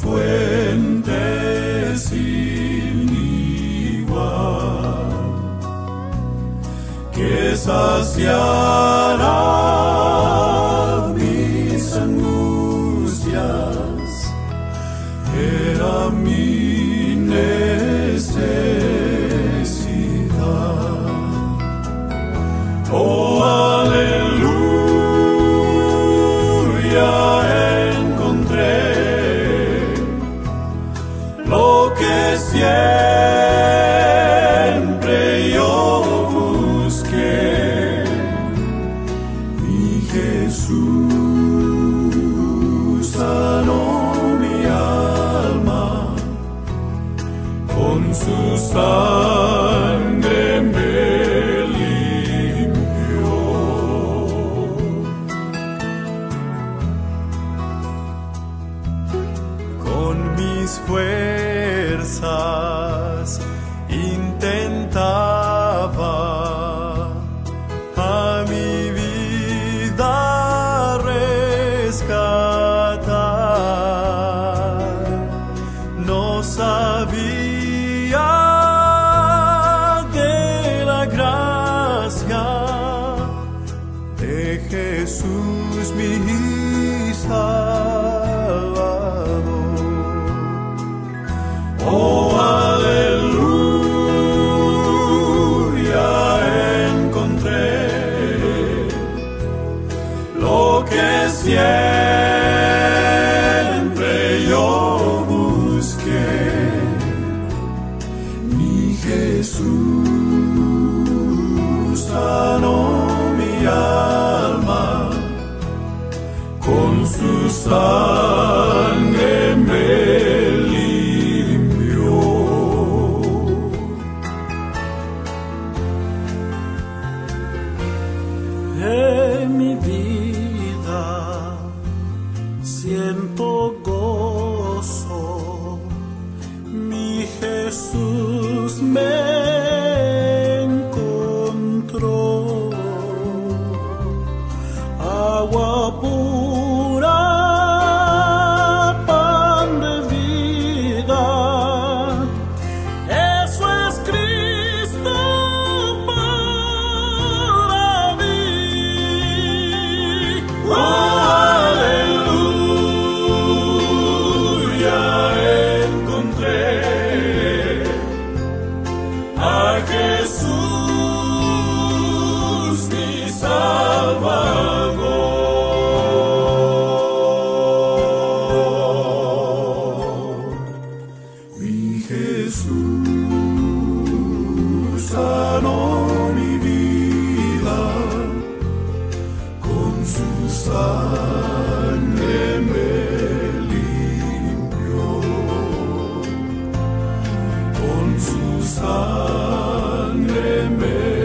fuente sin igual que saciará mis angustias, era mi necesidad. Que siempre yo busqué. Mi Jesús sanó mi alma con su mis fuerzas intentaba a mi vida rescatar. No sabía de la gracia de Jesús mi Salvador. Siempre yo busqué. Mi Jesús sanó mi alma con su sangre تنطق Mi Jesús con su sangre me limpió con su sangre me